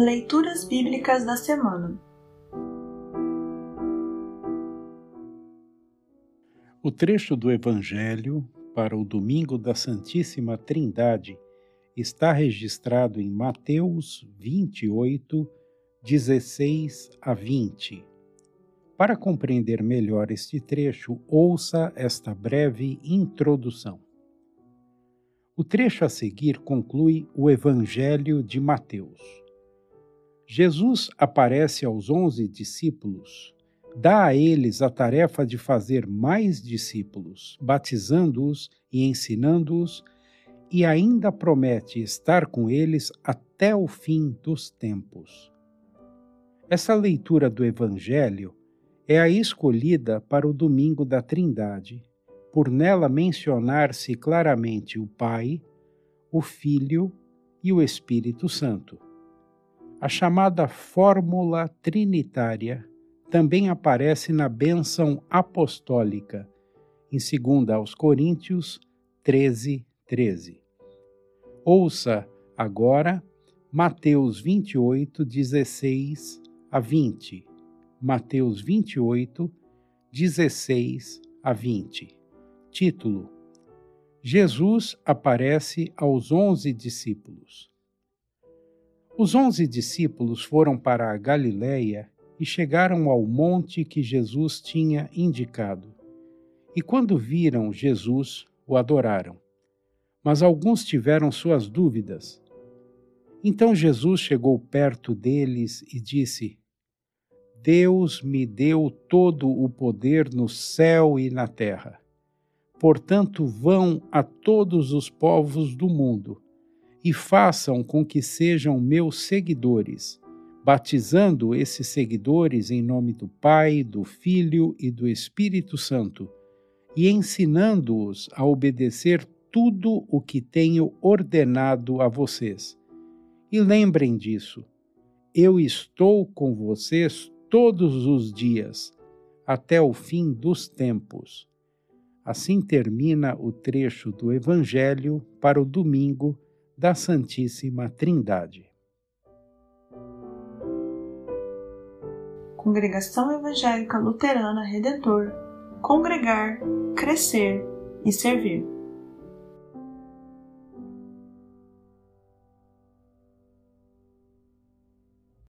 Leituras Bíblicas da Semana O trecho do Evangelho para o domingo da Santíssima Trindade está registrado em Mateus 28, 16 a 20. Para compreender melhor este trecho, ouça esta breve introdução. O trecho a seguir conclui o Evangelho de Mateus. Jesus aparece aos onze discípulos, dá a eles a tarefa de fazer mais discípulos, batizando-os e ensinando-os, e ainda promete estar com eles até o fim dos tempos. Essa leitura do Evangelho é a escolhida para o domingo da Trindade, por nela mencionar-se claramente o Pai, o Filho e o Espírito Santo. A chamada fórmula trinitária também aparece na bênção apostólica, em 2 aos Coríntios 13, 13. Ouça agora Mateus 28, 16 a 20. Mateus 28, 16 a 20. Título: Jesus aparece aos onze discípulos. Os onze discípulos foram para a Galiléia e chegaram ao monte que Jesus tinha indicado. E quando viram Jesus, o adoraram. Mas alguns tiveram suas dúvidas. Então Jesus chegou perto deles e disse: Deus me deu todo o poder no céu e na terra. Portanto, vão a todos os povos do mundo e façam com que sejam meus seguidores batizando esses seguidores em nome do Pai, do Filho e do Espírito Santo, e ensinando-os a obedecer tudo o que tenho ordenado a vocês. E lembrem disso, eu estou com vocês todos os dias, até o fim dos tempos. Assim termina o trecho do Evangelho para o domingo da Santíssima Trindade. Congregação Evangélica Luterana Redentor Congregar, Crescer e Servir.